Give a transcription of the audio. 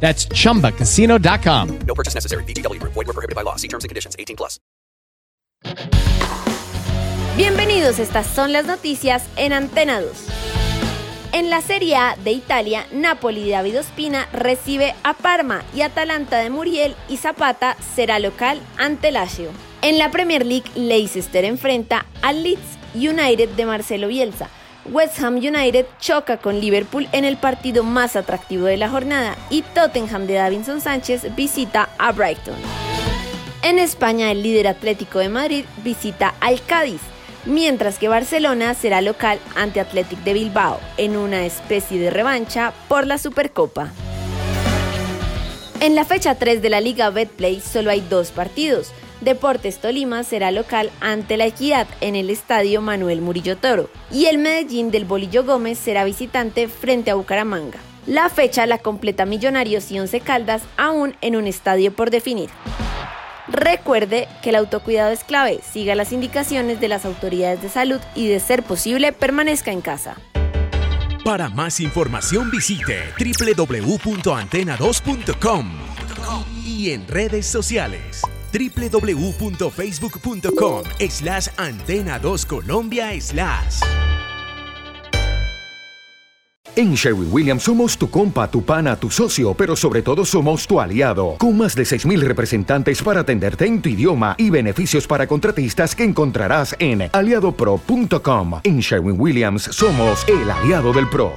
That's chumbacasino.com. No purchase necessary. VGW Group. Void were prohibited by law. See terms and conditions. 18 plus. Bienvenidos, estas son las noticias en Antena 2. En la Serie A de Italia, Napoli de David Ospina recibe a Parma y Atalanta de Muriel y Zapata será local ante Lazio. En la Premier League, Leicester enfrenta al Leeds United de Marcelo Bielsa. West Ham United choca con Liverpool en el partido más atractivo de la jornada y Tottenham de Davinson Sánchez visita a Brighton. En España, el líder Atlético de Madrid visita al Cádiz, mientras que Barcelona será local ante Athletic de Bilbao en una especie de revancha por la Supercopa. En la fecha 3 de la Liga Betplay solo hay dos partidos. Deportes Tolima será local ante la Equidad en el estadio Manuel Murillo Toro y el Medellín del Bolillo Gómez será visitante frente a Bucaramanga. La fecha la completa Millonarios y Once Caldas aún en un estadio por definir. Recuerde que el autocuidado es clave, siga las indicaciones de las autoridades de salud y de ser posible permanezca en casa. Para más información visite www.antena2.com y en redes sociales www.facebook.com slash antena 2 Colombia slash. En Sherwin Williams somos tu compa, tu pana, tu socio, pero sobre todo somos tu aliado, con más de 6.000 representantes para atenderte en tu idioma y beneficios para contratistas que encontrarás en aliadopro.com. En Sherwin Williams somos el aliado del PRO.